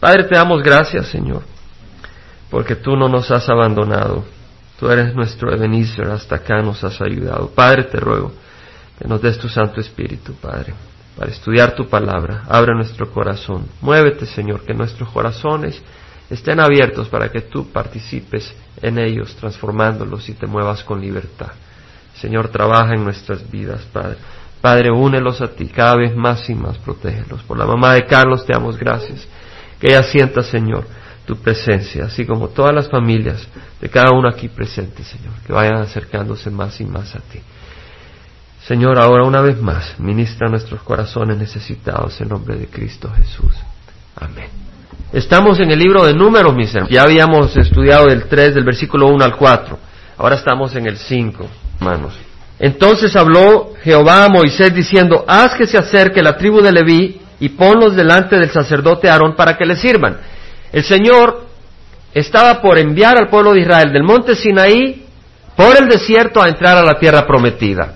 Padre, te damos gracias, Señor, porque tú no nos has abandonado. Tú eres nuestro Ebenezer, hasta acá nos has ayudado. Padre, te ruego que nos des tu Santo Espíritu, Padre, para estudiar tu palabra. Abre nuestro corazón. Muévete, Señor, que nuestros corazones estén abiertos para que tú participes en ellos, transformándolos y te muevas con libertad. Señor, trabaja en nuestras vidas, Padre. Padre, únelos a ti, cada vez más y más, protégelos. Por la mamá de Carlos te damos gracias. Que ella sienta, Señor, tu presencia, así como todas las familias de cada uno aquí presente, Señor, que vayan acercándose más y más a ti. Señor, ahora una vez más, ministra nuestros corazones necesitados en nombre de Cristo Jesús. Amén. Estamos en el libro de números, mis hermanos. Ya habíamos estudiado del 3, del versículo 1 al 4. Ahora estamos en el 5, hermanos. Entonces habló Jehová a Moisés diciendo, haz que se acerque la tribu de Leví y ponlos delante del sacerdote Aarón para que le sirvan. El Señor estaba por enviar al pueblo de Israel del monte Sinaí por el desierto a entrar a la tierra prometida.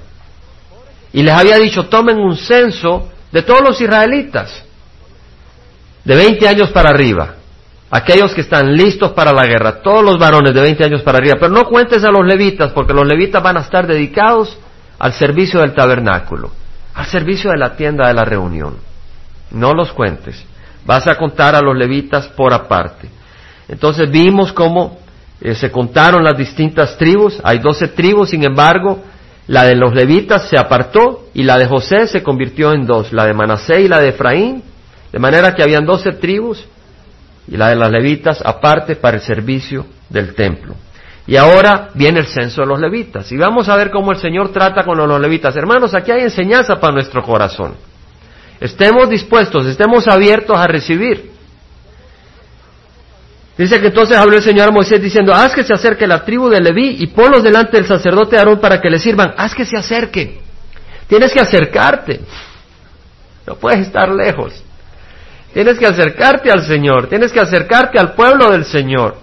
Y les había dicho, tomen un censo de todos los israelitas, de 20 años para arriba, aquellos que están listos para la guerra, todos los varones de 20 años para arriba, pero no cuentes a los levitas, porque los levitas van a estar dedicados al servicio del tabernáculo, al servicio de la tienda de la reunión. No los cuentes. Vas a contar a los levitas por aparte. Entonces vimos cómo eh, se contaron las distintas tribus. Hay doce tribus, sin embargo, la de los levitas se apartó y la de José se convirtió en dos, la de Manasé y la de Efraín, de manera que habían doce tribus y la de las levitas aparte para el servicio del templo. Y ahora viene el censo de los levitas. Y vamos a ver cómo el Señor trata con los levitas. Hermanos, aquí hay enseñanza para nuestro corazón. Estemos dispuestos, estemos abiertos a recibir. Dice que entonces habló el Señor a Moisés diciendo, haz que se acerque la tribu de Leví y ponlos delante del sacerdote Aarón para que le sirvan. Haz que se acerque. Tienes que acercarte. No puedes estar lejos. Tienes que acercarte al Señor. Tienes que acercarte al pueblo del Señor.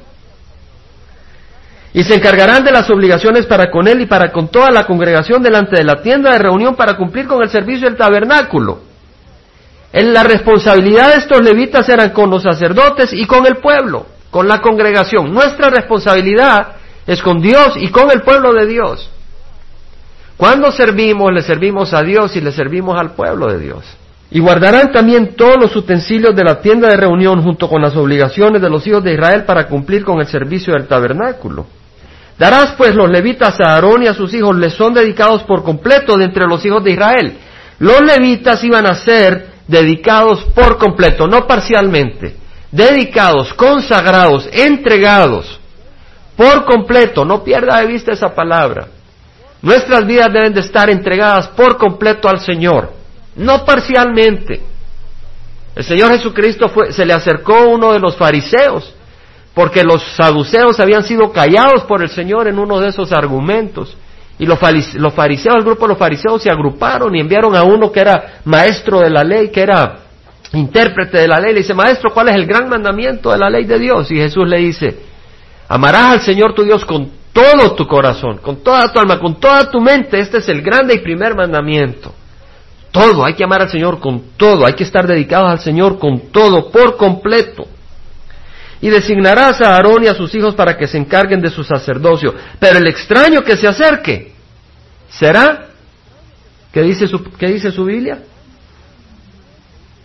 Y se encargarán de las obligaciones para con él y para con toda la congregación delante de la tienda de reunión para cumplir con el servicio del tabernáculo. En la responsabilidad de estos levitas eran con los sacerdotes y con el pueblo, con la congregación. Nuestra responsabilidad es con Dios y con el pueblo de Dios. Cuando servimos, le servimos a Dios y le servimos al pueblo de Dios. Y guardarán también todos los utensilios de la tienda de reunión junto con las obligaciones de los hijos de Israel para cumplir con el servicio del tabernáculo. Darás pues los levitas a Aarón y a sus hijos, les son dedicados por completo de entre los hijos de Israel. Los levitas iban a ser dedicados por completo, no parcialmente, dedicados, consagrados, entregados, por completo, no pierda de vista esa palabra. Nuestras vidas deben de estar entregadas por completo al Señor, no parcialmente. El Señor Jesucristo fue, se le acercó uno de los fariseos, porque los saduceos habían sido callados por el Señor en uno de esos argumentos. Y los fariseos, el grupo de los fariseos se agruparon y enviaron a uno que era maestro de la ley, que era intérprete de la ley. Le dice, maestro, ¿cuál es el gran mandamiento de la ley de Dios? Y Jesús le dice, amarás al Señor tu Dios con todo tu corazón, con toda tu alma, con toda tu mente. Este es el grande y primer mandamiento. Todo, hay que amar al Señor con todo, hay que estar dedicados al Señor con todo, por completo. Y designarás a Aarón y a sus hijos para que se encarguen de su sacerdocio. Pero el extraño que se acerque será, ¿qué dice su, qué dice su Biblia?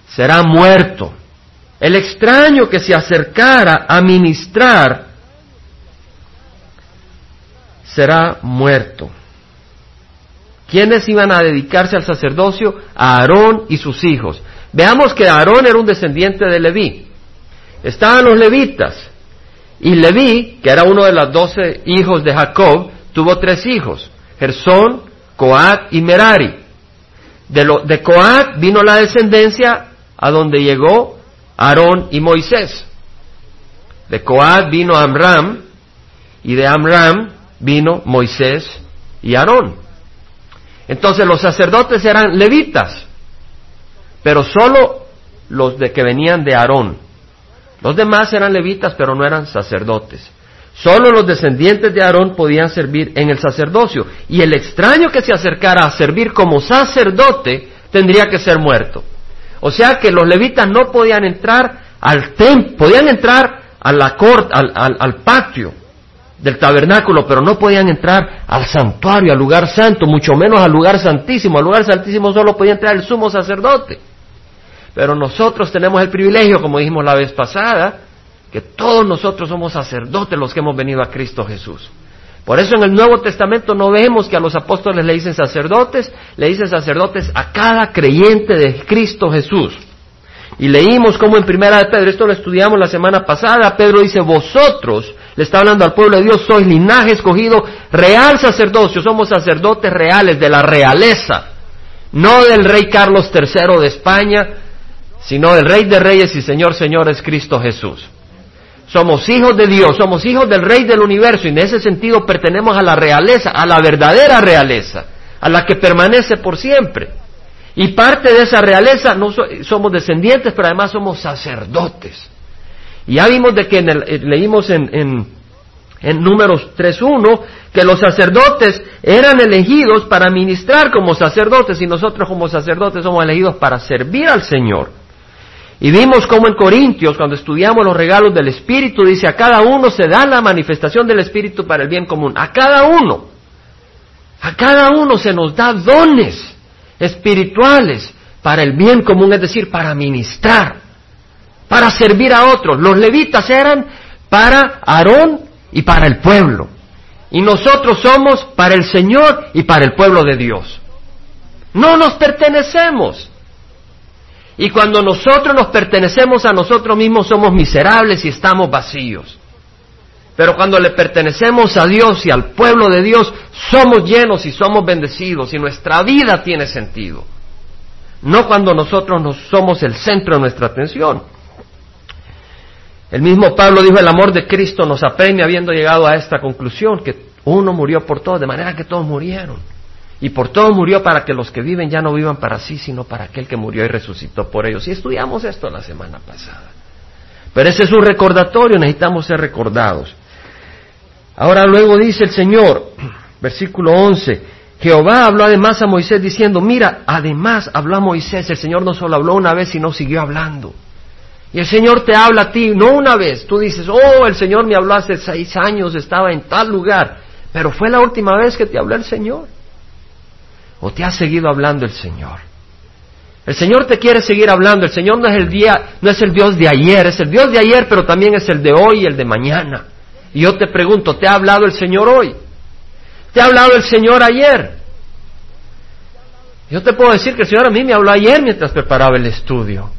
Será muerto. El extraño que se acercara a ministrar será muerto. ¿Quiénes iban a dedicarse al sacerdocio? A Aarón y sus hijos. Veamos que Aarón era un descendiente de Leví estaban los levitas. Y Leví, que era uno de los doce hijos de Jacob, tuvo tres hijos, Gersón, Coat y Merari. De, lo, Coat vino la descendencia a donde llegó Aarón y Moisés. De Coat vino Amram y de Amram vino Moisés y Aarón. Entonces los sacerdotes eran levitas, pero solo los de que venían de Aarón. Los demás eran levitas, pero no eran sacerdotes. Solo los descendientes de Aarón podían servir en el sacerdocio. Y el extraño que se acercara a servir como sacerdote tendría que ser muerto. O sea que los levitas no podían entrar al templo, podían entrar al, al patio del tabernáculo, pero no podían entrar al santuario, al lugar santo, mucho menos al lugar santísimo. Al lugar santísimo solo podía entrar el sumo sacerdote. Pero nosotros tenemos el privilegio, como dijimos la vez pasada, que todos nosotros somos sacerdotes los que hemos venido a Cristo Jesús. Por eso en el Nuevo Testamento no vemos que a los apóstoles le dicen sacerdotes, le dicen sacerdotes a cada creyente de Cristo Jesús. Y leímos como en primera de Pedro, esto lo estudiamos la semana pasada, Pedro dice, vosotros, le está hablando al pueblo de Dios, sois linaje escogido, real sacerdocio, somos sacerdotes reales de la realeza, no del rey Carlos III de España, sino del rey de reyes y señor señores Cristo Jesús. Somos hijos de Dios, somos hijos del Rey del universo y en ese sentido pertenecemos a la realeza, a la verdadera realeza, a la que permanece por siempre. Y parte de esa realeza no somos descendientes, pero además somos sacerdotes. Y ya vimos de que eh, leímos en, en, en Números 3.1 que los sacerdotes eran elegidos para ministrar como sacerdotes y nosotros como sacerdotes somos elegidos para servir al Señor. Y vimos cómo en Corintios, cuando estudiamos los regalos del Espíritu, dice, a cada uno se da la manifestación del Espíritu para el bien común. A cada uno. A cada uno se nos da dones espirituales para el bien común, es decir, para ministrar, para servir a otros. Los levitas eran para Aarón y para el pueblo. Y nosotros somos para el Señor y para el pueblo de Dios. No nos pertenecemos. Y cuando nosotros nos pertenecemos a nosotros mismos somos miserables y estamos vacíos. Pero cuando le pertenecemos a Dios y al pueblo de Dios, somos llenos y somos bendecidos y nuestra vida tiene sentido. No cuando nosotros nos somos el centro de nuestra atención. El mismo Pablo dijo, el amor de Cristo nos apremia habiendo llegado a esta conclusión, que uno murió por todos, de manera que todos murieron. Y por todo murió para que los que viven ya no vivan para sí, sino para aquel que murió y resucitó por ellos. Y estudiamos esto la semana pasada. Pero ese es un recordatorio, necesitamos ser recordados. Ahora luego dice el Señor, versículo 11, Jehová habló además a Moisés diciendo, mira, además habló a Moisés, el Señor no solo habló una vez, sino siguió hablando. Y el Señor te habla a ti, no una vez, tú dices, oh, el Señor me habló hace seis años, estaba en tal lugar, pero fue la última vez que te habló el Señor. ¿O te ha seguido hablando el Señor? El Señor te quiere seguir hablando. El Señor no es el día, no es el Dios de ayer, es el Dios de ayer, pero también es el de hoy y el de mañana. Y yo te pregunto, ¿te ha hablado el Señor hoy? ¿Te ha hablado el Señor ayer? Yo te puedo decir que el Señor a mí me habló ayer mientras preparaba el estudio.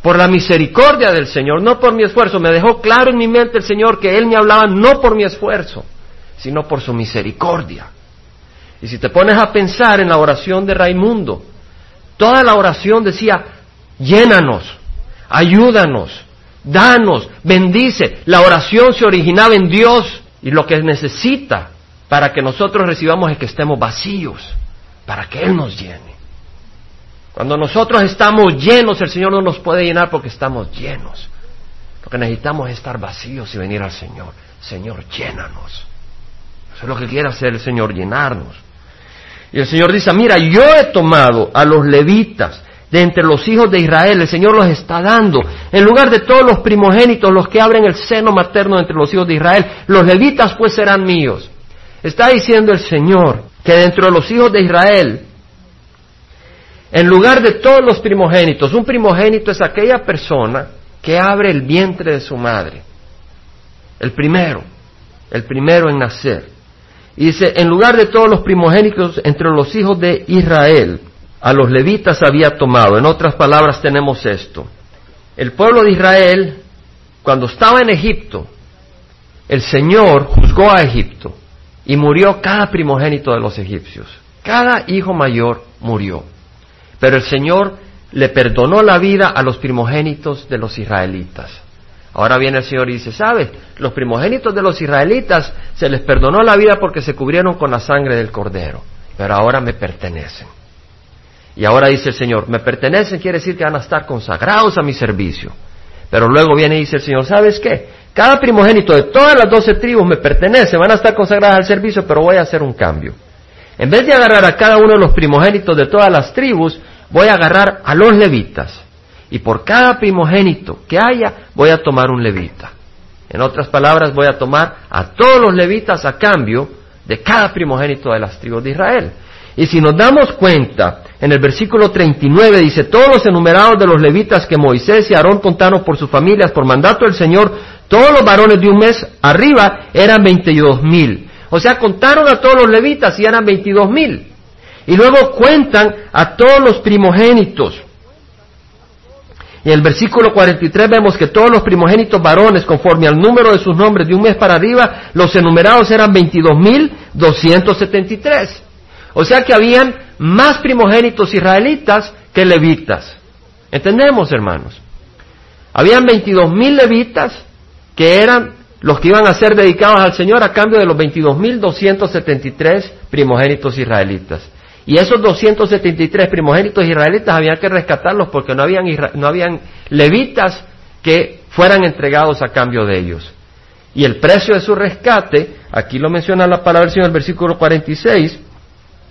Por la misericordia del Señor, no por mi esfuerzo. Me dejó claro en mi mente el Señor que Él me hablaba no por mi esfuerzo, sino por su misericordia. Y si te pones a pensar en la oración de Raimundo, toda la oración decía, llénanos, ayúdanos, danos, bendice. La oración se originaba en Dios y lo que necesita para que nosotros recibamos es que estemos vacíos, para que Él nos llene. Cuando nosotros estamos llenos, el Señor no nos puede llenar porque estamos llenos. Lo que necesitamos es estar vacíos y venir al Señor. Señor, llénanos. Eso es lo que quiere hacer el Señor, llenarnos. Y el Señor dice, mira, yo he tomado a los levitas de entre los hijos de Israel, el Señor los está dando. En lugar de todos los primogénitos, los que abren el seno materno entre los hijos de Israel, los levitas pues serán míos. Está diciendo el Señor que dentro de los hijos de Israel, en lugar de todos los primogénitos, un primogénito es aquella persona que abre el vientre de su madre. El primero, el primero en nacer. Y dice, en lugar de todos los primogénitos entre los hijos de Israel, a los levitas había tomado. En otras palabras tenemos esto. El pueblo de Israel, cuando estaba en Egipto, el Señor juzgó a Egipto y murió cada primogénito de los egipcios. Cada hijo mayor murió. Pero el Señor le perdonó la vida a los primogénitos de los israelitas. Ahora viene el Señor y dice, ¿sabes? Los primogénitos de los israelitas se les perdonó la vida porque se cubrieron con la sangre del cordero, pero ahora me pertenecen. Y ahora dice el Señor, me pertenecen quiere decir que van a estar consagrados a mi servicio. Pero luego viene y dice el Señor, ¿sabes qué? Cada primogénito de todas las doce tribus me pertenece, van a estar consagrados al servicio, pero voy a hacer un cambio. En vez de agarrar a cada uno de los primogénitos de todas las tribus, voy a agarrar a los levitas y por cada primogénito que haya voy a tomar un levita. En otras palabras, voy a tomar a todos los levitas a cambio de cada primogénito de las tribus de Israel. Y si nos damos cuenta, en el versículo 39 dice, todos los enumerados de los levitas que Moisés y Aarón contaron por sus familias, por mandato del Señor, todos los varones de un mes arriba eran 22 mil. O sea, contaron a todos los levitas y eran 22 mil. Y luego cuentan a todos los primogénitos. Y en el versículo 43 vemos que todos los primogénitos varones, conforme al número de sus nombres de un mes para arriba, los enumerados eran 22.273. O sea que habían más primogénitos israelitas que levitas. ¿Entendemos, hermanos? Habían 22.000 levitas que eran los que iban a ser dedicados al Señor a cambio de los 22.273 primogénitos israelitas. Y esos 273 primogénitos israelitas había que rescatarlos porque no habían, no habían levitas que fueran entregados a cambio de ellos. Y el precio de su rescate, aquí lo menciona la palabra del Señor el versículo 46,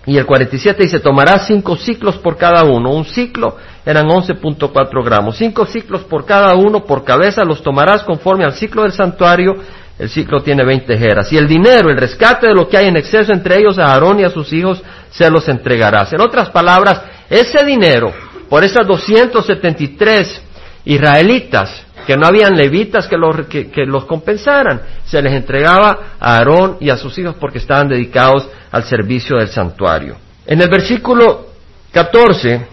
y el 47 dice, tomará cinco ciclos por cada uno. Un ciclo eran 11.4 gramos. Cinco ciclos por cada uno, por cabeza, los tomarás conforme al ciclo del santuario el ciclo tiene 20 jeras. Y el dinero, el rescate de lo que hay en exceso entre ellos, a Aarón y a sus hijos, se los entregarás. En otras palabras, ese dinero, por esas 273 israelitas, que no habían levitas que los, que, que los compensaran, se les entregaba a Aarón y a sus hijos porque estaban dedicados al servicio del santuario. En el versículo 14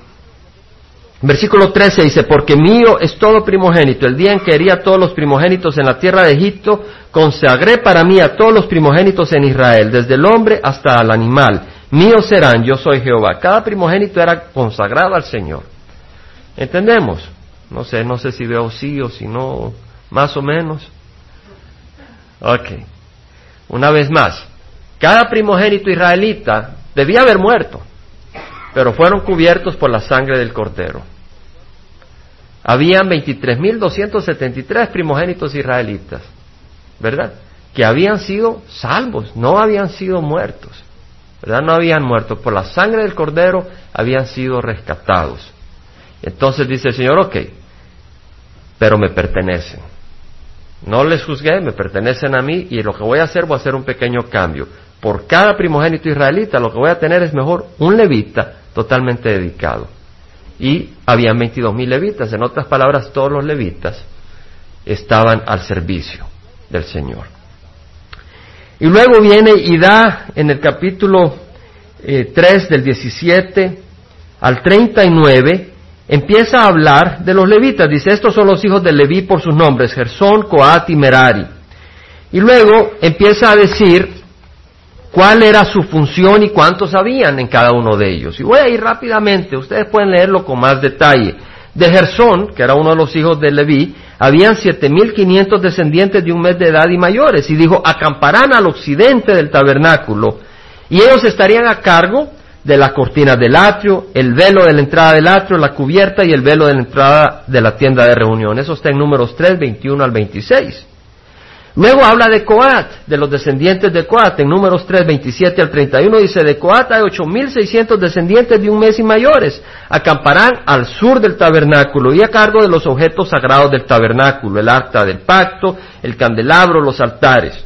Versículo 13 dice, porque mío es todo primogénito. El día en que hería todos los primogénitos en la tierra de Egipto, consagré para mí a todos los primogénitos en Israel, desde el hombre hasta el animal. Míos serán, yo soy Jehová. Cada primogénito era consagrado al Señor. ¿Entendemos? No sé, no sé si veo sí o si no, más o menos. Ok. Una vez más, cada primogénito israelita debía haber muerto pero fueron cubiertos por la sangre del cordero. Habían 23.273 primogénitos israelitas, ¿verdad? Que habían sido salvos, no habían sido muertos, ¿verdad? No habían muerto. Por la sangre del cordero habían sido rescatados. Entonces dice el Señor, ok, pero me pertenecen. No les juzgué, me pertenecen a mí y lo que voy a hacer voy a hacer un pequeño cambio. Por cada primogénito israelita lo que voy a tener es mejor un levita totalmente dedicado. Y habían 22 mil levitas, en otras palabras, todos los levitas estaban al servicio del Señor. Y luego viene y da en el capítulo 3 eh, del 17 al 39, empieza a hablar de los levitas. Dice, estos son los hijos de Leví por sus nombres, Gersón, Coat y Merari. Y luego empieza a decir cuál era su función y cuántos habían en cada uno de ellos. Y voy a ir rápidamente, ustedes pueden leerlo con más detalle. De Gersón, que era uno de los hijos de Leví, habían siete mil quinientos descendientes de un mes de edad y mayores, y dijo, acamparán al occidente del tabernáculo, y ellos estarían a cargo de la cortina del atrio, el velo de la entrada del atrio, la cubierta y el velo de la entrada de la tienda de reunión. Eso está en números 3, 21 al 26. Luego habla de Coat, de los descendientes de Coat, en números 3, 27 al 31 dice, de Coat hay 8.600 descendientes de un mes y mayores, acamparán al sur del tabernáculo y a cargo de los objetos sagrados del tabernáculo, el arca del pacto, el candelabro, los altares.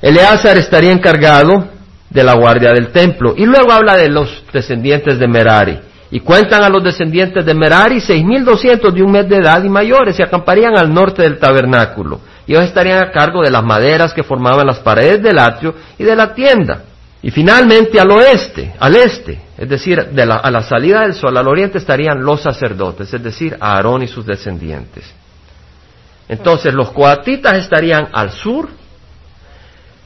Eleazar estaría encargado de la guardia del templo. Y luego habla de los descendientes de Merari. Y cuentan a los descendientes de Merari seis mil doscientos de un mes de edad y mayores y acamparían al norte del tabernáculo. Y ellos estarían a cargo de las maderas que formaban las paredes del atrio y de la tienda. Y finalmente al oeste, al este, es decir, de la, a la salida del sol, al oriente estarían los sacerdotes, es decir, Aarón y sus descendientes. Entonces los coatitas estarían al sur,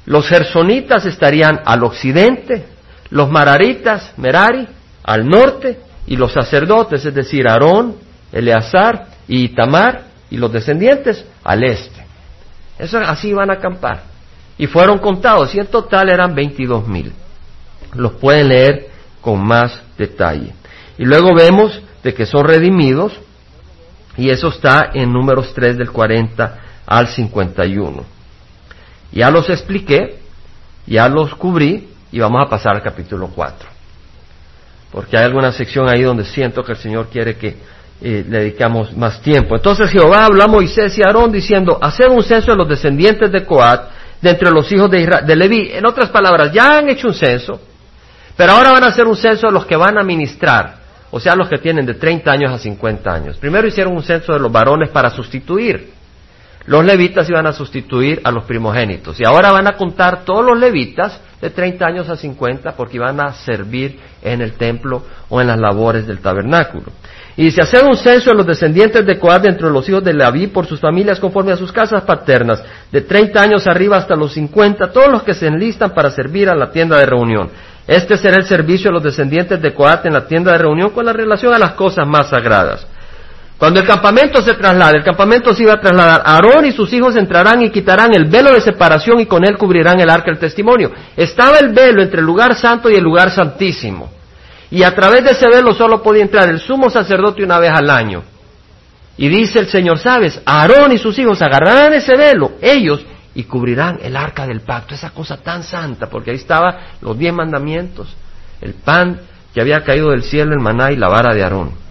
los gersonitas estarían al occidente, los mararitas, Merari, al norte, y los sacerdotes, es decir, Aarón, Eleazar y Tamar y los descendientes al este. Eso, así iban a acampar. Y fueron contados, y en total eran 22 mil. Los pueden leer con más detalle. Y luego vemos de que son redimidos, y eso está en números 3 del 40 al 51. Ya los expliqué, ya los cubrí, y vamos a pasar al capítulo 4 porque hay alguna sección ahí donde siento que el Señor quiere que, le dedicamos más tiempo. Entonces Jehová habló a Moisés y a Aarón diciendo, haced un censo de los descendientes de Coat, de entre los hijos de, Israel, de Leví. En otras palabras, ya han hecho un censo, pero ahora van a hacer un censo de los que van a ministrar, o sea, los que tienen de 30 años a 50 años. Primero hicieron un censo de los varones para sustituir. Los levitas iban a sustituir a los primogénitos. Y ahora van a contar todos los levitas de 30 años a 50 porque iban a servir en el templo o en las labores del tabernáculo. Y dice, hacer un censo de los descendientes de Coad dentro de los hijos de Leví por sus familias conforme a sus casas paternas, de 30 años arriba hasta los 50, todos los que se enlistan para servir a la tienda de reunión. Este será el servicio de los descendientes de Coat en la tienda de reunión con la relación a las cosas más sagradas. Cuando el campamento se traslade, el campamento se iba a trasladar, Aarón y sus hijos entrarán y quitarán el velo de separación y con él cubrirán el arca del testimonio. Estaba el velo entre el lugar santo y el lugar santísimo. Y a través de ese velo solo podía entrar el sumo sacerdote una vez al año. Y dice el Señor, ¿sabes? Aarón y sus hijos agarrarán ese velo, ellos, y cubrirán el arca del pacto, esa cosa tan santa, porque ahí estaban los diez mandamientos, el pan que había caído del cielo, el maná y la vara de Aarón.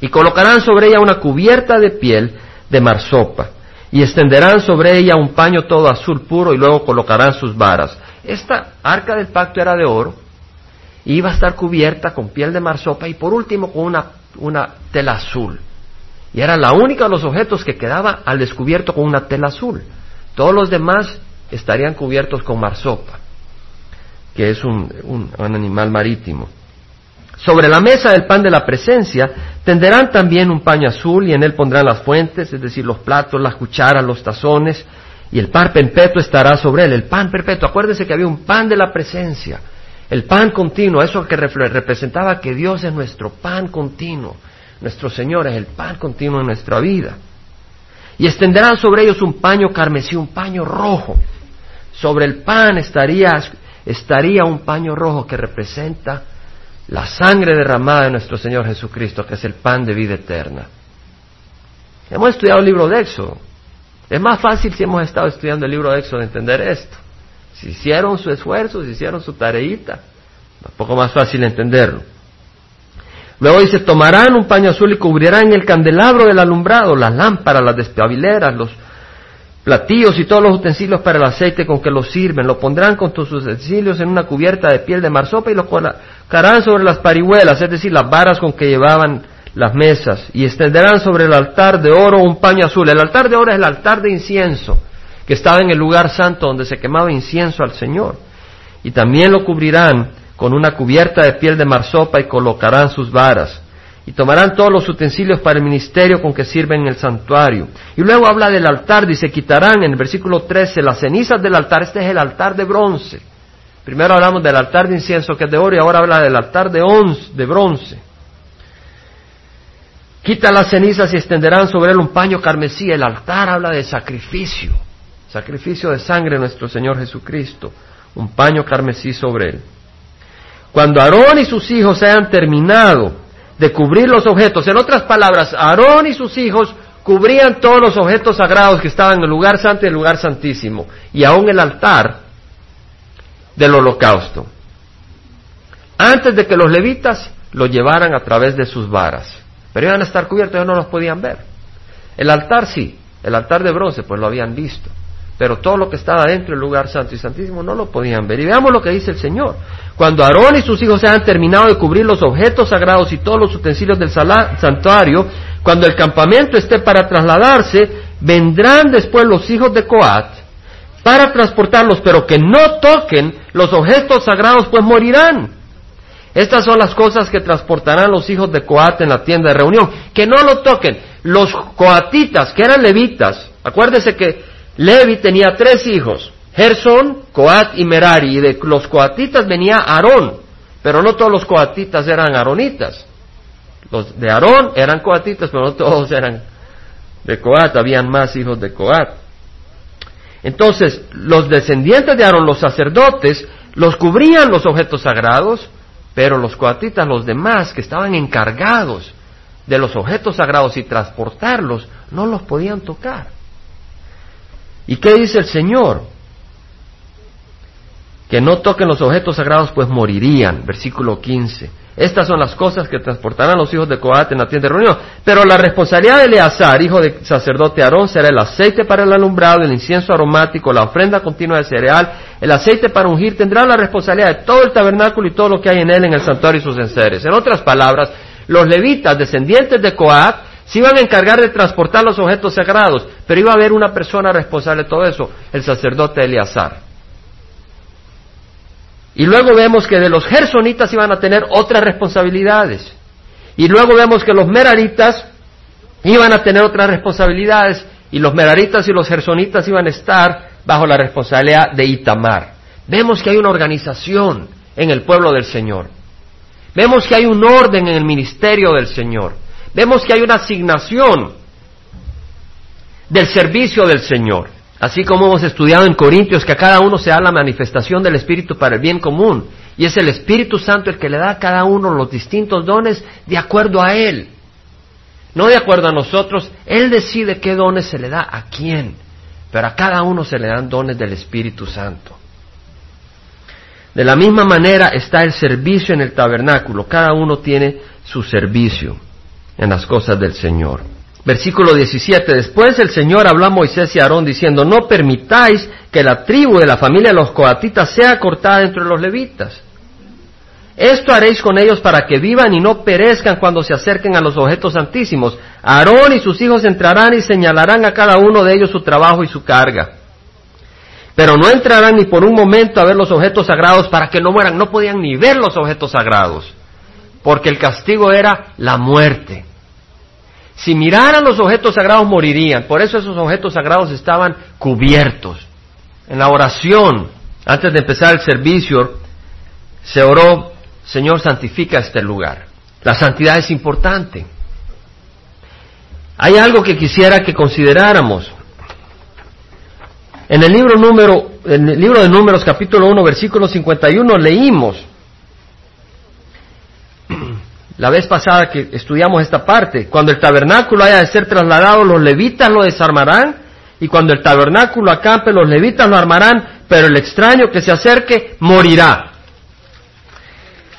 Y colocarán sobre ella una cubierta de piel de marsopa, y extenderán sobre ella un paño todo azul puro, y luego colocarán sus varas. Esta arca del pacto era de oro, iba a estar cubierta con piel de marsopa y por último con una, una tela azul. Y era la única de los objetos que quedaba al descubierto con una tela azul. Todos los demás estarían cubiertos con marsopa, que es un, un animal marítimo. Sobre la mesa del pan de la presencia tenderán también un paño azul y en él pondrán las fuentes, es decir, los platos, las cucharas, los tazones, y el pan perpetuo estará sobre él. El pan perpetuo, acuérdense que había un pan de la presencia el pan continuo, eso que representaba que Dios es nuestro pan continuo. Nuestro Señor es el pan continuo en nuestra vida. Y extenderán sobre ellos un paño carmesí, un paño rojo. Sobre el pan estaría, estaría un paño rojo que representa la sangre derramada de nuestro Señor Jesucristo, que es el pan de vida eterna. Hemos estudiado el libro de Éxodo. Es más fácil si hemos estado estudiando el libro de Éxodo de entender esto. Si hicieron su esfuerzo, si hicieron su tareita, un poco más fácil entenderlo. Luego dice, tomarán un paño azul y cubrirán el candelabro del alumbrado, las lámparas, las despabileras, los platillos y todos los utensilios para el aceite con que los sirven. Lo pondrán con sus utensilios en una cubierta de piel de marsopa y lo colocarán sobre las parihuelas, es decir, las varas con que llevaban las mesas, y extenderán sobre el altar de oro un paño azul. El altar de oro es el altar de incienso que estaba en el lugar santo donde se quemaba incienso al Señor. Y también lo cubrirán con una cubierta de piel de marsopa y colocarán sus varas. Y tomarán todos los utensilios para el ministerio con que sirven en el santuario. Y luego habla del altar, dice, quitarán en el versículo 13 las cenizas del altar. Este es el altar de bronce. Primero hablamos del altar de incienso que es de oro y ahora habla del altar de, de bronce. Quita las cenizas y extenderán sobre él un paño carmesí. El altar habla de sacrificio sacrificio de sangre de nuestro Señor Jesucristo, un paño carmesí sobre él. Cuando Aarón y sus hijos hayan terminado de cubrir los objetos, en otras palabras, Aarón y sus hijos cubrían todos los objetos sagrados que estaban en el lugar santo y el lugar santísimo, y aún el altar del holocausto. Antes de que los levitas lo llevaran a través de sus varas, pero iban a estar cubiertos, ellos no los podían ver. El altar sí, el altar de bronce, pues lo habían visto pero todo lo que estaba dentro del lugar santo y santísimo no lo podían ver. Y veamos lo que dice el Señor. Cuando Aarón y sus hijos se han terminado de cubrir los objetos sagrados y todos los utensilios del santuario, cuando el campamento esté para trasladarse, vendrán después los hijos de Coat para transportarlos, pero que no toquen los objetos sagrados, pues morirán. Estas son las cosas que transportarán los hijos de Coat en la tienda de reunión. Que no lo toquen. Los coatitas, que eran levitas, acuérdese que Levi tenía tres hijos, Gersón, Coat y Merari, y de los coatitas venía Aarón, pero no todos los coatitas eran aaronitas. Los de Aarón eran coatitas, pero no todos eran de Coat, habían más hijos de Coat. Entonces, los descendientes de Aarón, los sacerdotes, los cubrían los objetos sagrados, pero los coatitas, los demás que estaban encargados de los objetos sagrados y transportarlos, no los podían tocar. ¿Y qué dice el Señor? Que no toquen los objetos sagrados, pues morirían. Versículo 15. Estas son las cosas que transportarán los hijos de Coat en la tienda de reunión. Pero la responsabilidad de Eleazar, hijo de sacerdote Aarón, será el aceite para el alumbrado, el incienso aromático, la ofrenda continua de cereal, el aceite para ungir. Tendrá la responsabilidad de todo el tabernáculo y todo lo que hay en él en el santuario y sus enseres. En otras palabras, los levitas, descendientes de Coat, se iban a encargar de transportar los objetos sagrados, pero iba a haber una persona responsable de todo eso, el sacerdote Eleazar. Y luego vemos que de los gersonitas iban a tener otras responsabilidades. Y luego vemos que los meraritas iban a tener otras responsabilidades y los meraritas y los gersonitas iban a estar bajo la responsabilidad de Itamar. Vemos que hay una organización en el pueblo del Señor. Vemos que hay un orden en el ministerio del Señor. Vemos que hay una asignación del servicio del Señor. Así como hemos estudiado en Corintios que a cada uno se da la manifestación del Espíritu para el bien común. Y es el Espíritu Santo el que le da a cada uno los distintos dones de acuerdo a Él. No de acuerdo a nosotros. Él decide qué dones se le da a quién. Pero a cada uno se le dan dones del Espíritu Santo. De la misma manera está el servicio en el tabernáculo. Cada uno tiene su servicio en las cosas del Señor. Versículo 17. Después el Señor habló a Moisés y a Aarón diciendo, no permitáis que la tribu de la familia de los coatitas sea cortada entre los levitas. Esto haréis con ellos para que vivan y no perezcan cuando se acerquen a los objetos santísimos. Aarón y sus hijos entrarán y señalarán a cada uno de ellos su trabajo y su carga. Pero no entrarán ni por un momento a ver los objetos sagrados para que no mueran. No podían ni ver los objetos sagrados, porque el castigo era la muerte. Si miraran los objetos sagrados morirían. Por eso esos objetos sagrados estaban cubiertos. En la oración, antes de empezar el servicio, se oró, Señor, santifica este lugar. La santidad es importante. Hay algo que quisiera que consideráramos. En el libro número, en el libro de Números, capítulo 1, versículo 51, leímos la vez pasada que estudiamos esta parte, cuando el tabernáculo haya de ser trasladado, los levitas lo desarmarán, y cuando el tabernáculo acampe, los levitas lo armarán, pero el extraño que se acerque morirá.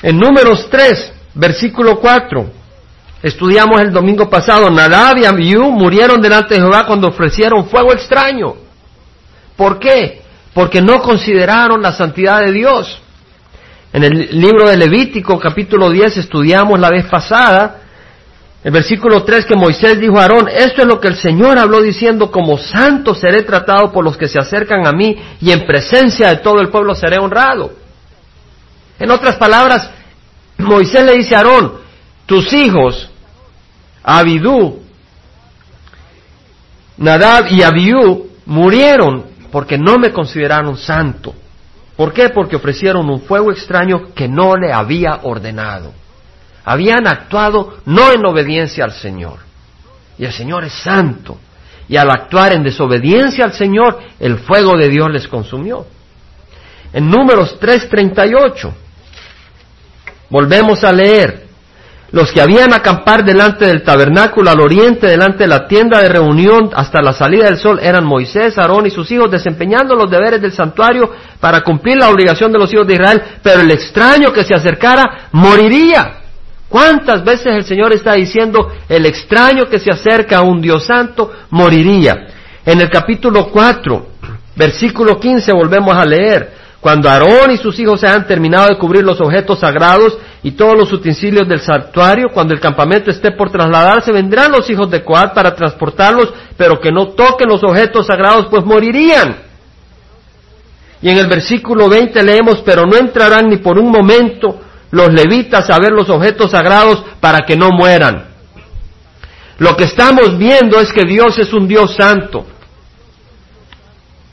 En números 3, versículo 4, estudiamos el domingo pasado, Nadab y Abiú murieron delante de Jehová cuando ofrecieron fuego extraño. ¿Por qué? Porque no consideraron la santidad de Dios. En el libro de Levítico, capítulo 10, estudiamos la vez pasada, el versículo 3 que Moisés dijo a Aarón, esto es lo que el Señor habló diciendo, como santo seré tratado por los que se acercan a mí y en presencia de todo el pueblo seré honrado. En otras palabras, Moisés le dice a Aarón, tus hijos, Abidú, Nadab y Abiú, murieron porque no me consideraron santo. ¿Por qué? Porque ofrecieron un fuego extraño que no le había ordenado. Habían actuado no en obediencia al Señor. Y el Señor es santo. Y al actuar en desobediencia al Señor, el fuego de Dios les consumió. En números 3.38, volvemos a leer, los que habían acampar delante del tabernáculo al oriente, delante de la tienda de reunión hasta la salida del sol, eran Moisés, Aarón y sus hijos desempeñando los deberes del santuario para cumplir la obligación de los hijos de Israel, pero el extraño que se acercara moriría. ¿Cuántas veces el Señor está diciendo el extraño que se acerca a un Dios santo moriría? En el capítulo 4, versículo 15 volvemos a leer, cuando Aarón y sus hijos se han terminado de cubrir los objetos sagrados y todos los utensilios del santuario, cuando el campamento esté por trasladarse, vendrán los hijos de Coat para transportarlos, pero que no toquen los objetos sagrados, pues morirían. Y en el versículo 20 leemos, pero no entrarán ni por un momento los levitas a ver los objetos sagrados para que no mueran. Lo que estamos viendo es que Dios es un Dios santo.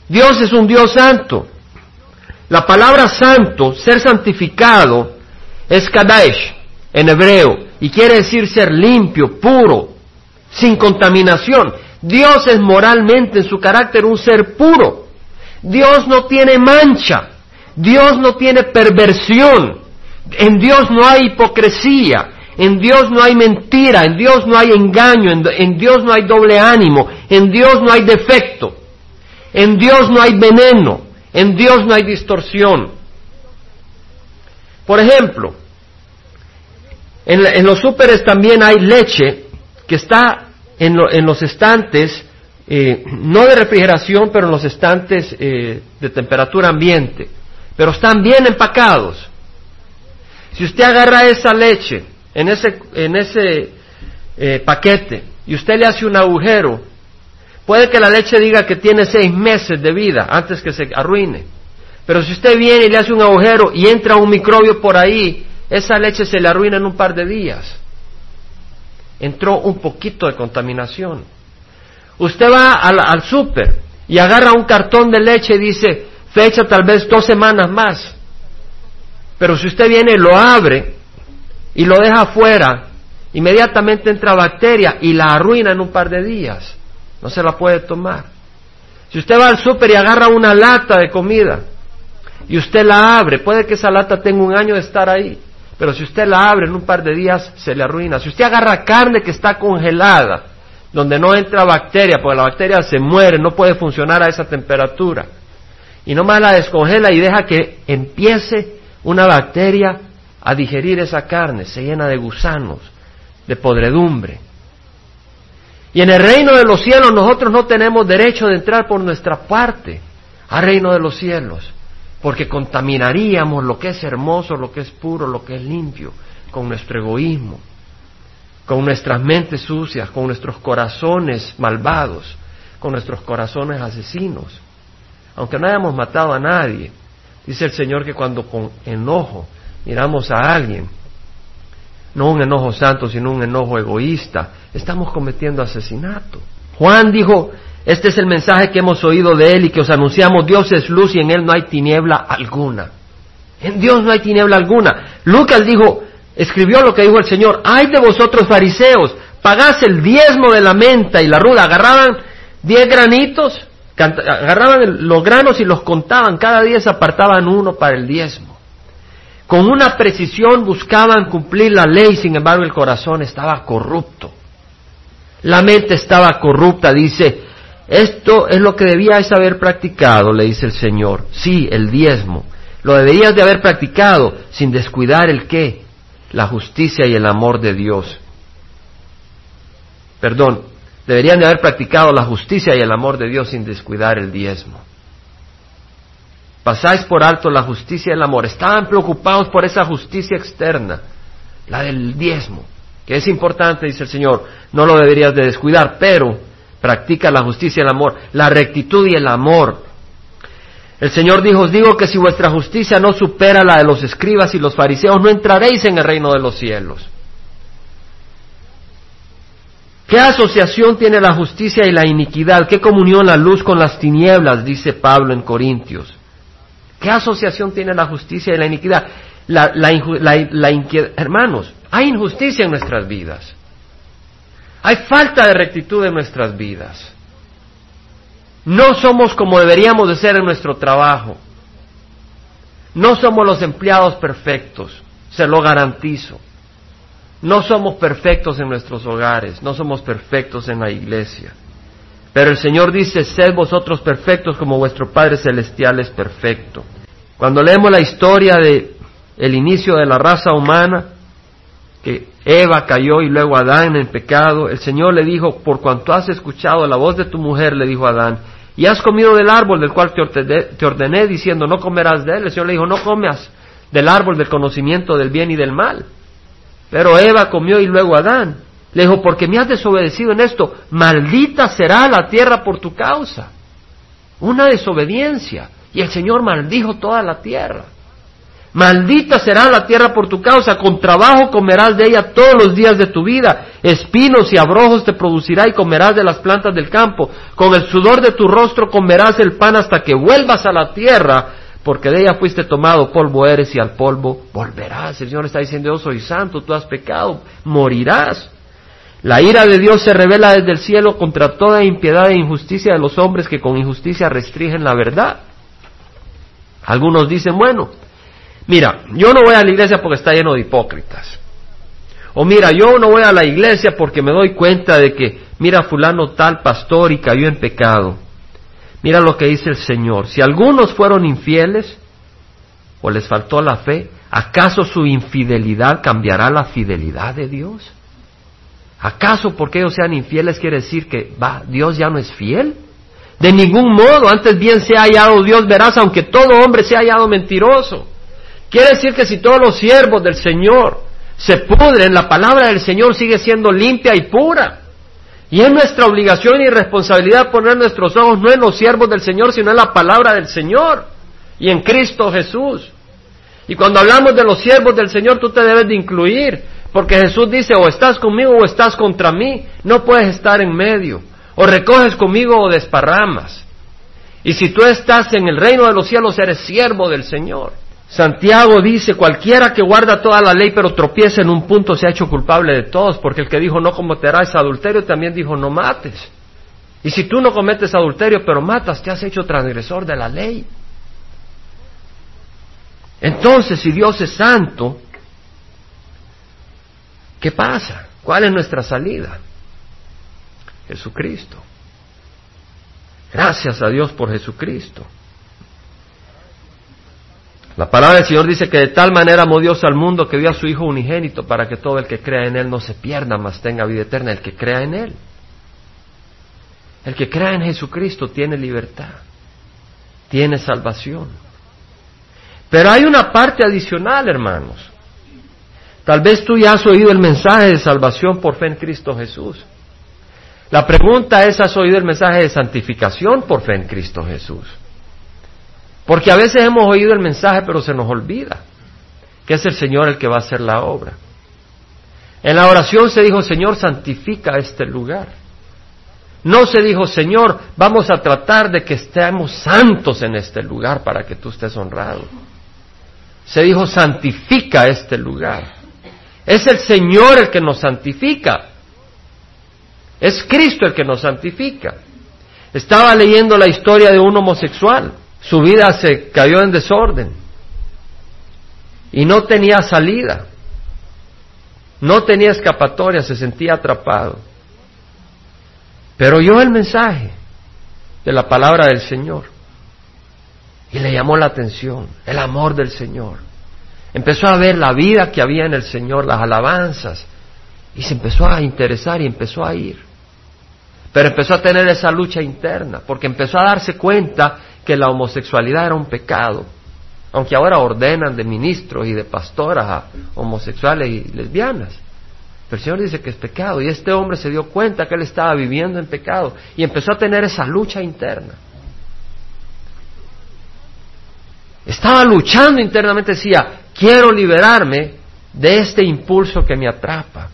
Dios es un Dios santo. La palabra santo, ser santificado, es Kadash en hebreo y quiere decir ser limpio, puro, sin contaminación. Dios es moralmente en su carácter un ser puro. Dios no tiene mancha. Dios no tiene perversión. En Dios no hay hipocresía. En Dios no hay mentira. En Dios no hay engaño. En, en Dios no hay doble ánimo. En Dios no hay defecto. En Dios no hay veneno. En Dios no hay distorsión. Por ejemplo, En, los súperes también hay leche que está en, los estantes, eh, no de refrigeración, pero en los estantes eh, de temperatura ambiente, pero están bien empacados. Si usted agarra esa leche en ese, en ese eh, paquete y usted le hace un agujero, puede que la leche diga que tiene seis meses de vida antes que se arruine. Pero si usted viene y le hace un agujero y entra un microbio por ahí, esa leche se le arruina en un par de días. Entró un poquito de contaminación. Usted va al, al súper y agarra un cartón de leche y dice, fecha tal vez dos semanas más. Pero si usted viene lo abre y lo deja afuera, inmediatamente entra bacteria y la arruina en un par de días. No se la puede tomar. Si usted va al súper y agarra una lata de comida y usted la abre, puede que esa lata tenga un año de estar ahí, pero si usted la abre en un par de días se le arruina. Si usted agarra carne que está congelada, donde no entra bacteria, porque la bacteria se muere, no puede funcionar a esa temperatura, y nomás la descongela y deja que empiece una bacteria a digerir esa carne, se llena de gusanos, de podredumbre. Y en el reino de los cielos nosotros no tenemos derecho de entrar por nuestra parte al reino de los cielos porque contaminaríamos lo que es hermoso, lo que es puro, lo que es limpio, con nuestro egoísmo, con nuestras mentes sucias, con nuestros corazones malvados, con nuestros corazones asesinos. Aunque no hayamos matado a nadie, dice el Señor que cuando con enojo miramos a alguien, no un enojo santo, sino un enojo egoísta, estamos cometiendo asesinato. Juan dijo, este es el mensaje que hemos oído de Él y que os anunciamos. Dios es luz y en Él no hay tiniebla alguna. En Dios no hay tiniebla alguna. Lucas dijo, escribió lo que dijo el Señor. Ay de vosotros fariseos, pagás el diezmo de la menta y la ruda. Agarraban diez granitos, agarraban los granos y los contaban. Cada día se apartaban uno para el diezmo. Con una precisión buscaban cumplir la ley, sin embargo el corazón estaba corrupto. La mente estaba corrupta, dice esto es lo que debíais haber practicado, le dice el Señor. Sí, el diezmo. Lo deberías de haber practicado sin descuidar el qué? La justicia y el amor de Dios. Perdón, deberían de haber practicado la justicia y el amor de Dios sin descuidar el diezmo. Pasáis por alto la justicia y el amor. Estaban preocupados por esa justicia externa, la del diezmo, que es importante, dice el Señor. No lo deberías de descuidar, pero practica la justicia y el amor, la rectitud y el amor. El Señor dijo, os digo que si vuestra justicia no supera la de los escribas y los fariseos, no entraréis en el reino de los cielos. ¿Qué asociación tiene la justicia y la iniquidad? ¿Qué comunión la luz con las tinieblas? Dice Pablo en Corintios. ¿Qué asociación tiene la justicia y la iniquidad? Hermanos, hay injusticia en nuestras vidas. Hay falta de rectitud en nuestras vidas. No somos como deberíamos de ser en nuestro trabajo. No somos los empleados perfectos, se lo garantizo. No somos perfectos en nuestros hogares, no somos perfectos en la iglesia. Pero el Señor dice, sed vosotros perfectos como vuestro Padre Celestial es perfecto. Cuando leemos la historia de el inicio de la raza humana, que Eva cayó y luego Adán en pecado, el Señor le dijo, por cuanto has escuchado la voz de tu mujer, le dijo Adán, y has comido del árbol del cual te ordené, diciendo, no comerás de él. El Señor le dijo, no comas del árbol del conocimiento del bien y del mal. Pero Eva comió y luego Adán. Le dijo, porque me has desobedecido en esto, maldita será la tierra por tu causa. Una desobediencia. Y el Señor maldijo toda la tierra. Maldita será la tierra por tu causa, con trabajo comerás de ella todos los días de tu vida, espinos y abrojos te producirá y comerás de las plantas del campo, con el sudor de tu rostro comerás el pan hasta que vuelvas a la tierra, porque de ella fuiste tomado, polvo eres y al polvo volverás. El Señor está diciendo, yo soy santo, tú has pecado, morirás. La ira de Dios se revela desde el cielo contra toda impiedad e injusticia de los hombres que con injusticia restringen la verdad. Algunos dicen, bueno, Mira, yo no voy a la iglesia porque está lleno de hipócritas. O mira, yo no voy a la iglesia porque me doy cuenta de que, mira, fulano tal pastor y cayó en pecado. Mira lo que dice el Señor. Si algunos fueron infieles o les faltó la fe, ¿Acaso su infidelidad cambiará la fidelidad de Dios? ¿Acaso porque ellos sean infieles quiere decir que va, Dios ya no es fiel? De ningún modo, antes bien se ha hallado Dios verás, aunque todo hombre se ha hallado mentiroso. Quiere decir que si todos los siervos del Señor se pudren, la palabra del Señor sigue siendo limpia y pura. Y es nuestra obligación y responsabilidad poner nuestros ojos no en los siervos del Señor, sino en la palabra del Señor y en Cristo Jesús. Y cuando hablamos de los siervos del Señor, tú te debes de incluir, porque Jesús dice, o estás conmigo o estás contra mí, no puedes estar en medio, o recoges conmigo o desparramas. Y si tú estás en el reino de los cielos, eres siervo del Señor. Santiago dice, cualquiera que guarda toda la ley pero tropieza en un punto se ha hecho culpable de todos, porque el que dijo no cometerás adulterio también dijo no mates. Y si tú no cometes adulterio pero matas, te has hecho transgresor de la ley. Entonces, si Dios es santo, ¿qué pasa? ¿Cuál es nuestra salida? Jesucristo. Gracias a Dios por Jesucristo. La palabra del Señor dice que de tal manera amó Dios al mundo que dio a su Hijo unigénito para que todo el que crea en Él no se pierda, mas tenga vida eterna, el que crea en Él. El que crea en Jesucristo tiene libertad, tiene salvación. Pero hay una parte adicional, hermanos. Tal vez tú ya has oído el mensaje de salvación por fe en Cristo Jesús. La pregunta es, ¿has oído el mensaje de santificación por fe en Cristo Jesús? Porque a veces hemos oído el mensaje pero se nos olvida que es el Señor el que va a hacer la obra. En la oración se dijo, Señor, santifica este lugar. No se dijo, Señor, vamos a tratar de que estemos santos en este lugar para que tú estés honrado. Se dijo, santifica este lugar. Es el Señor el que nos santifica. Es Cristo el que nos santifica. Estaba leyendo la historia de un homosexual su vida se cayó en desorden y no tenía salida, no tenía escapatoria, se sentía atrapado. Pero oyó el mensaje de la palabra del Señor y le llamó la atención, el amor del Señor. Empezó a ver la vida que había en el Señor, las alabanzas, y se empezó a interesar y empezó a ir. Pero empezó a tener esa lucha interna, porque empezó a darse cuenta que la homosexualidad era un pecado, aunque ahora ordenan de ministros y de pastoras a homosexuales y lesbianas. Pero el Señor dice que es pecado y este hombre se dio cuenta que él estaba viviendo en pecado y empezó a tener esa lucha interna. Estaba luchando internamente, decía, quiero liberarme de este impulso que me atrapa.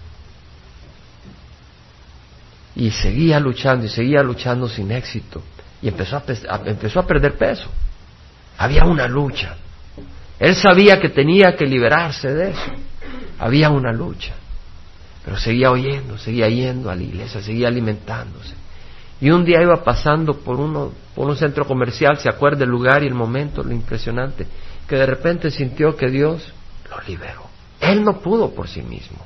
Y seguía luchando y seguía luchando sin éxito y empezó a, empezó a perder peso. Había una lucha. Él sabía que tenía que liberarse de eso. Había una lucha. Pero seguía oyendo, seguía yendo a la iglesia, seguía alimentándose. Y un día iba pasando por, uno, por un centro comercial, se acuerda el lugar y el momento, lo impresionante, que de repente sintió que Dios lo liberó. Él no pudo por sí mismo,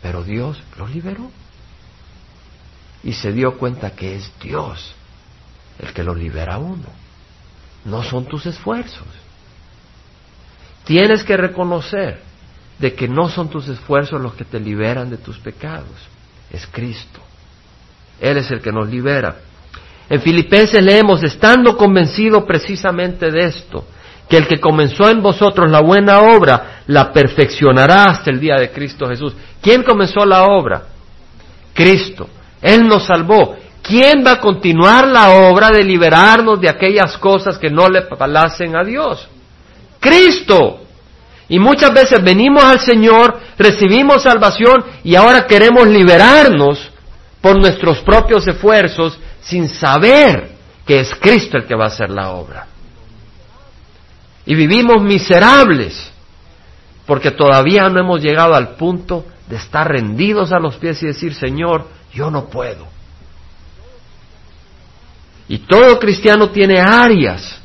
pero Dios lo liberó. Y se dio cuenta que es Dios el que lo libera a uno. No son tus esfuerzos. Tienes que reconocer de que no son tus esfuerzos los que te liberan de tus pecados. Es Cristo. Él es el que nos libera. En Filipenses leemos, estando convencido precisamente de esto, que el que comenzó en vosotros la buena obra, la perfeccionará hasta el día de Cristo Jesús. ¿Quién comenzó la obra? Cristo. Él nos salvó. ¿quién va a continuar la obra de liberarnos de aquellas cosas que no le palacen a Dios? Cristo. Y muchas veces venimos al Señor, recibimos salvación y ahora queremos liberarnos por nuestros propios esfuerzos sin saber que es Cristo el que va a hacer la obra. Y vivimos miserables porque todavía no hemos llegado al punto de estar rendidos a los pies y decir, Señor, yo no puedo. Y todo cristiano tiene áreas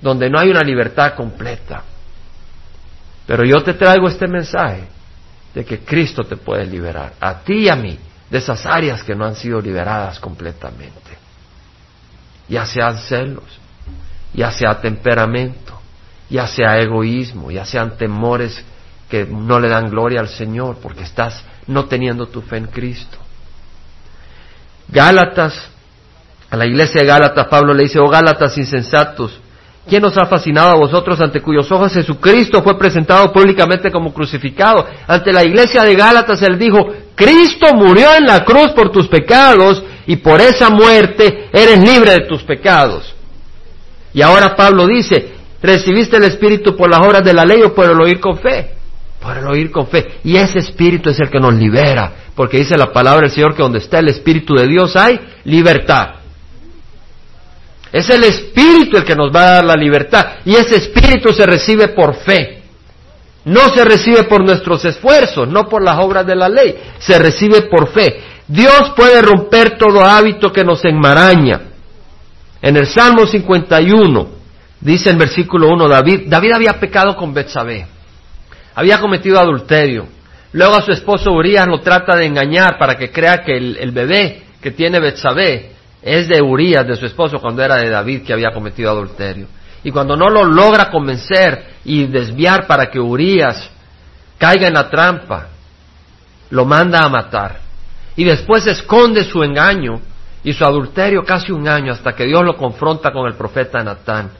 donde no hay una libertad completa. Pero yo te traigo este mensaje de que Cristo te puede liberar, a ti y a mí, de esas áreas que no han sido liberadas completamente. Ya sean celos, ya sea temperamento, ya sea egoísmo, ya sean temores que no le dan gloria al Señor porque estás no teniendo tu fe en Cristo. Gálatas, a la iglesia de Gálatas, Pablo le dice, oh Gálatas insensatos, ¿quién os ha fascinado a vosotros ante cuyos ojos Jesucristo fue presentado públicamente como crucificado? Ante la iglesia de Gálatas él dijo, Cristo murió en la cruz por tus pecados y por esa muerte eres libre de tus pecados. Y ahora Pablo dice, ¿recibiste el Espíritu por las obras de la ley o por el oír con fe? Por el oír con fe. Y ese Espíritu es el que nos libera, porque dice la palabra del Señor que donde está el Espíritu de Dios hay libertad. Es el Espíritu el que nos va a dar la libertad. Y ese Espíritu se recibe por fe. No se recibe por nuestros esfuerzos, no por las obras de la ley. Se recibe por fe. Dios puede romper todo hábito que nos enmaraña. En el Salmo 51 dice en versículo 1 David, David había pecado con Betsabé, había cometido adulterio. Luego a su esposo Urias lo trata de engañar para que crea que el, bebé que tiene Betsabé es de Urias, de su esposo, cuando era de David que había cometido adulterio. Y cuando no lo logra convencer y desviar para que Urias caiga en la trampa, lo manda a matar y después esconde su engaño y su adulterio casi un año hasta que Dios lo confronta con el profeta Natán.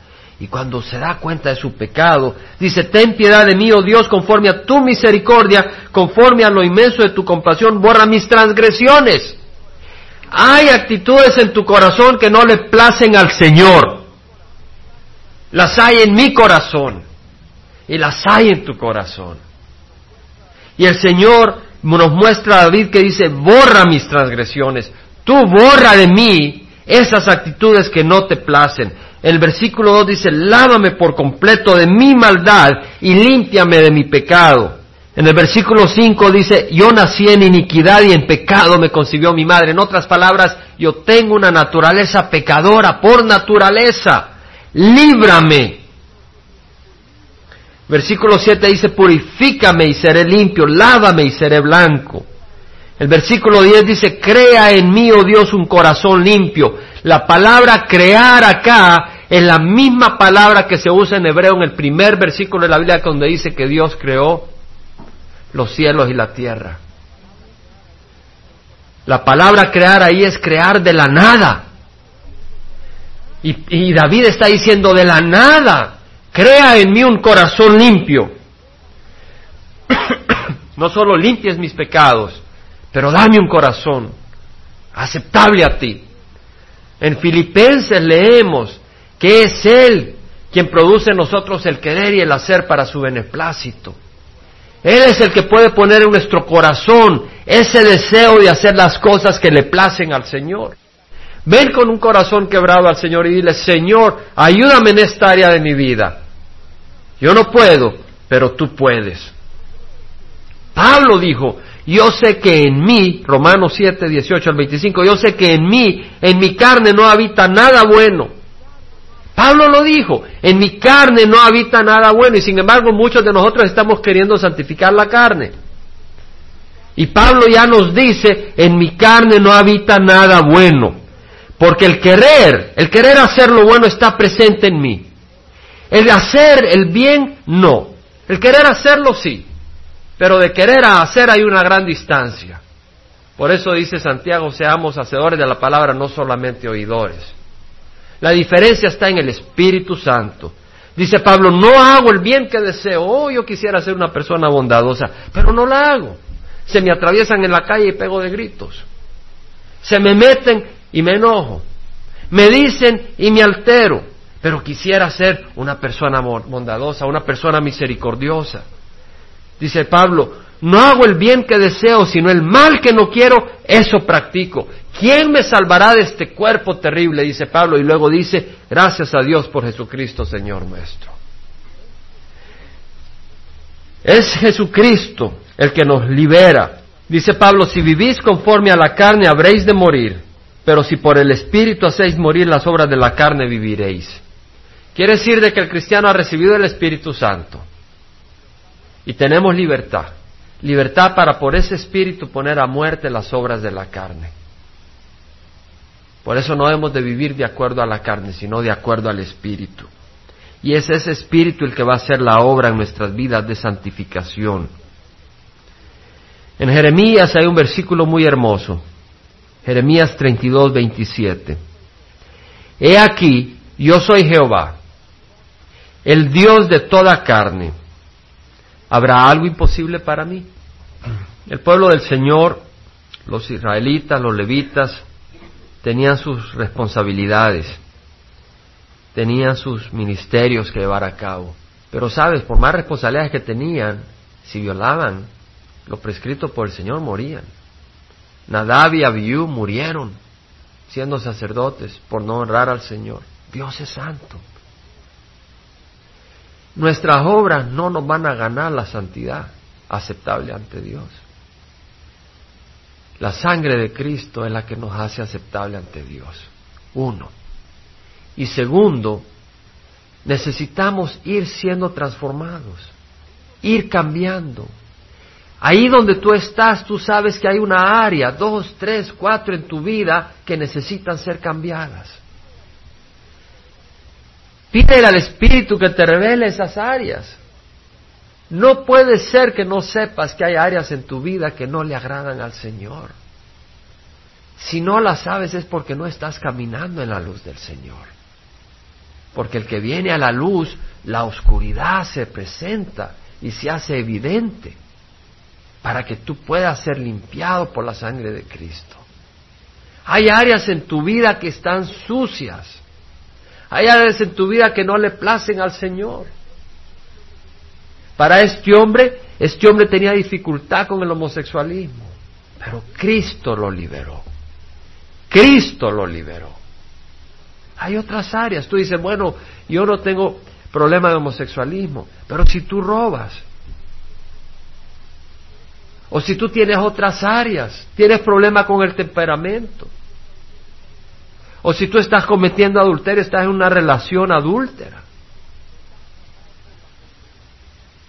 Y cuando se da cuenta de su pecado, dice, ten piedad de mí, oh Dios, conforme a tu misericordia, conforme a lo inmenso de tu compasión, borra mis transgresiones. Hay actitudes en tu corazón que no le placen al Señor. Las hay en mi corazón y las hay en tu corazón. Y el Señor nos muestra a David que dice, borra mis transgresiones, tú borra de mí esas actitudes que no te placen. El versículo 2 dice, lávame por completo de mi maldad y límpiame de mi pecado. En el versículo 5 dice, yo nací en iniquidad y en pecado me concibió mi madre. En otras palabras, yo tengo una naturaleza pecadora por naturaleza. Líbrame Versículo 7 dice, purifícame y seré limpio, lávame y seré blanco. El versículo 10 dice, crea en mí, oh Dios, un corazón limpio. La palabra crear acá es la misma palabra que se usa en hebreo en el primer versículo de la Biblia donde dice que Dios creó los cielos y la tierra. La palabra crear ahí es crear de la nada. Y, y David está diciendo de la nada crea en mí un corazón limpio. no solo limpies mis pecados, pero dame un corazón aceptable a ti. En Filipenses leemos que es Él quien produce en nosotros el querer y el hacer para su beneplácito. Él es el que puede poner en nuestro corazón ese deseo de hacer las cosas que le placen al Señor. Ven con un corazón quebrado al Señor y dile, Señor, ayúdame en esta área de mi vida. Yo no puedo, pero tú puedes. Pablo dijo, yo sé que en mí, Romanos 7, 18 al 25, yo sé que en mí, en mi carne no habita nada bueno. Pablo lo dijo, en mi carne no habita nada bueno y sin embargo muchos de nosotros estamos queriendo santificar la carne. Y Pablo ya nos dice, en mi carne no habita nada bueno, porque el querer, el querer hacer lo bueno está presente en mí. El hacer el bien, no. El querer hacerlo, sí. Pero de querer a hacer hay una gran distancia. Por eso dice Santiago, seamos hacedores de la palabra, no solamente oidores. La diferencia está en el Espíritu Santo. Dice Pablo, no hago el bien que deseo. Oh, yo quisiera ser una persona bondadosa, pero no la hago. Se me atraviesan en la calle y pego de gritos. Se me meten y me enojo. Me dicen y me altero pero quisiera ser una persona bondadosa, una persona misericordiosa. Dice Pablo, no hago el bien que deseo, sino el mal que no quiero, eso practico. ¿Quién me salvará de este cuerpo terrible? Dice Pablo y luego dice, gracias a Dios por Jesucristo, Señor nuestro. Es Jesucristo el que nos libera. Dice Pablo, si vivís conforme a la carne habréis de morir, pero si por el Espíritu hacéis morir las obras de la carne viviréis. Quiere decir de que el cristiano ha recibido el Espíritu Santo y tenemos libertad. Libertad para por ese Espíritu poner a muerte las obras de la carne. Por eso no hemos de vivir de acuerdo a la carne, sino de acuerdo al Espíritu. Y es ese espíritu el que va a hacer la obra en nuestras vidas de santificación. En Jeremías hay un versículo muy hermoso. Jeremías 32, 27. He aquí, yo soy Jehová, el Dios de toda carne. ¿Habrá algo imposible para mí? El pueblo del Señor, los israelitas, los levitas, tenían sus responsabilidades, tenían sus ministerios que llevar a cabo. Pero sabes, por más responsabilidades que tenían, si violaban lo prescrito por el Señor, morían. Nadab y Abiú murieron siendo sacerdotes por no honrar al Señor. Dios es santo. Nuestras obras no nos van a ganar la santidad aceptable ante Dios. La sangre de Cristo es la que nos hace aceptable ante Dios. Uno. Y segundo, necesitamos ir siendo transformados, ir cambiando. Ahí donde tú estás, tú sabes que hay una área, dos, tres, cuatro en tu vida que necesitan ser cambiadas. Pídele al Espíritu que te revele esas áreas. No puede ser que no sepas que hay áreas en tu vida que no le agradan al Señor. Si no las sabes es porque no estás caminando en la luz del Señor. Porque el que viene a la luz, la oscuridad se presenta y se hace evidente para que tú puedas ser limpiado por la sangre de Cristo. Hay áreas en tu vida que están sucias. Hay áreas en tu vida que no le placen al Señor. Para este hombre, este hombre tenía dificultad con el homosexualismo, pero Cristo lo liberó. Cristo lo liberó. Hay otras áreas. Tú dices, bueno, yo no tengo problema de homosexualismo, pero si tú robas, o si tú tienes otras áreas, tienes problema con el temperamento, o si tú estás cometiendo adulterio, estás en una relación adúltera,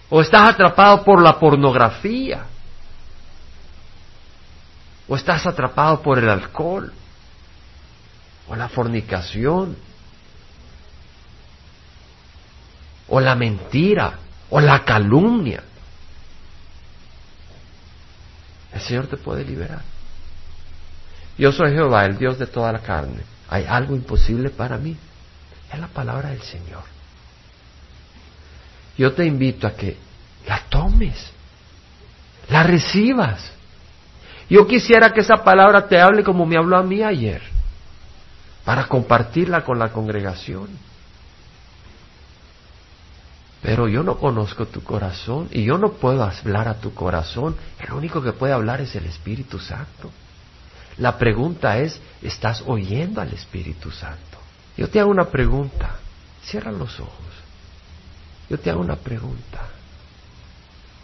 o estás atrapado por la pornografía, o estás atrapado por el alcohol, o la fornicación, o la mentira, o la calumnia. El Señor te puede liberar. Yo soy Jehová, el Dios de toda la carne. ¿Hay algo imposible para mí? Es la palabra del Señor yo te invito a que la tomes, la recibas. Yo quisiera que esa palabra te hable como me habló a mí ayer, para compartirla con la congregación. Pero yo no conozco tu corazón y yo no puedo hablar a tu corazón. El único que puede hablar es el Espíritu Santo. La pregunta es, ¿estás oyendo al Espíritu Santo? Yo te hago una pregunta. Cierra los ojos. Yo te hago una pregunta.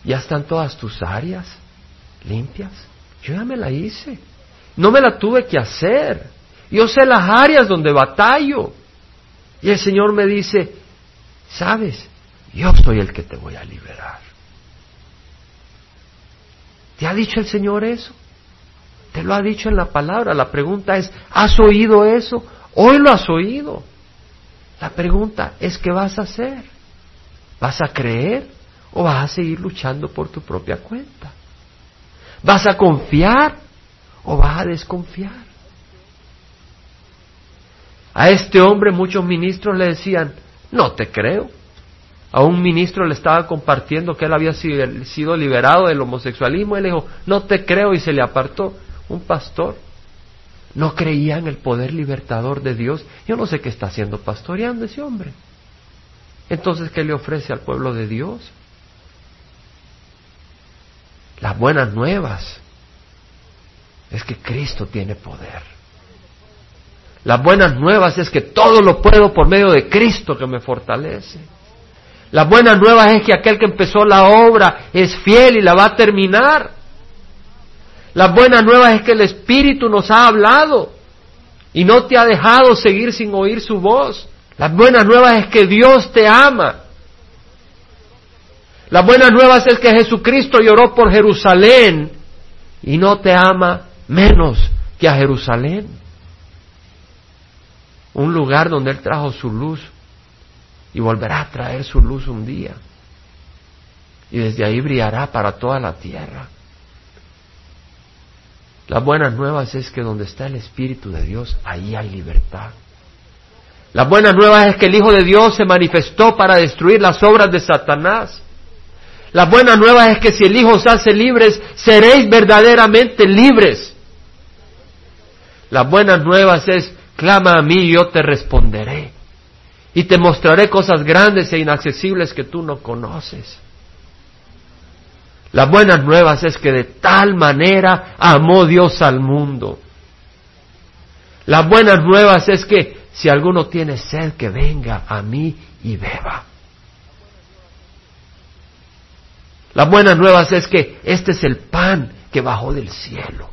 ¿Ya están todas tus áreas limpias? Yo ya me la hice. No me la tuve que hacer. Yo sé las áreas donde batallo. Y el Señor me dice, sabes, yo soy el que te voy a liberar. ¿Te ha dicho el Señor eso? Te lo ha dicho en la palabra. La pregunta es, ¿has oído eso? Hoy lo has oído. La pregunta es, ¿qué vas a hacer? ¿Vas a creer o vas a seguir luchando por tu propia cuenta? ¿Vas a confiar o vas a desconfiar? A este hombre muchos ministros le decían, no te creo. A un ministro le estaba compartiendo que él había sido liberado del homosexualismo. Él dijo, no te creo y se le apartó. Un pastor no creía en el poder libertador de Dios. Yo no sé qué está haciendo pastoreando ese hombre. Entonces, ¿qué le ofrece al pueblo de Dios? Las buenas nuevas es que Cristo tiene poder. Las buenas nuevas es que todo lo puedo por medio de Cristo que me fortalece. Las buenas nuevas es que aquel que empezó la obra es fiel y la va a terminar. Las buenas nuevas es que el Espíritu nos ha hablado y no te ha dejado seguir sin oír su voz. Las buenas nuevas es que Dios te ama. Las buenas nuevas es que Jesucristo lloró por Jerusalén y no te ama menos que a Jerusalén. Un lugar donde Él trajo su luz y volverá a traer su luz un día. Y desde ahí brillará para toda la tierra. Las buenas nuevas es que donde está el Espíritu de Dios, ahí hay libertad. Las buenas nuevas es que el Hijo de Dios se manifestó para destruir las obras de Satanás. Las buenas nuevas es que si el Hijo os hace libres, seréis verdaderamente libres. Las buenas nuevas es, clama a mí y yo te responderé. Y te mostraré cosas grandes e inaccesibles que tú no conoces. Las buenas nuevas es que de tal manera amó Dios al mundo. Las buenas nuevas es que si alguno tiene sed, que venga a mí y beba. Las buenas nuevas es que este es el pan que bajó del cielo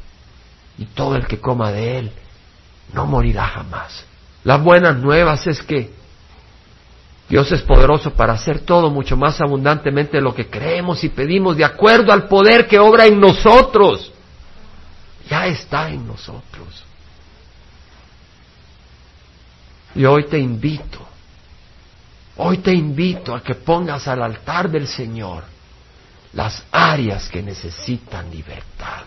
y todo el que coma de él no morirá jamás. Las buenas nuevas es que Dios es poderoso para hacer todo mucho más abundantemente de lo que creemos y pedimos de acuerdo al poder que obra en nosotros. Ya está en nosotros. Y hoy te invito, hoy te invito a que pongas al altar del Señor las áreas que necesitan libertad.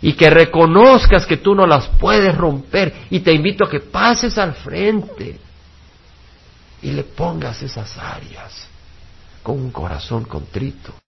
Y que reconozcas que tú no las puedes romper. Y te invito a que pases al frente y le pongas esas áreas con un corazón contrito.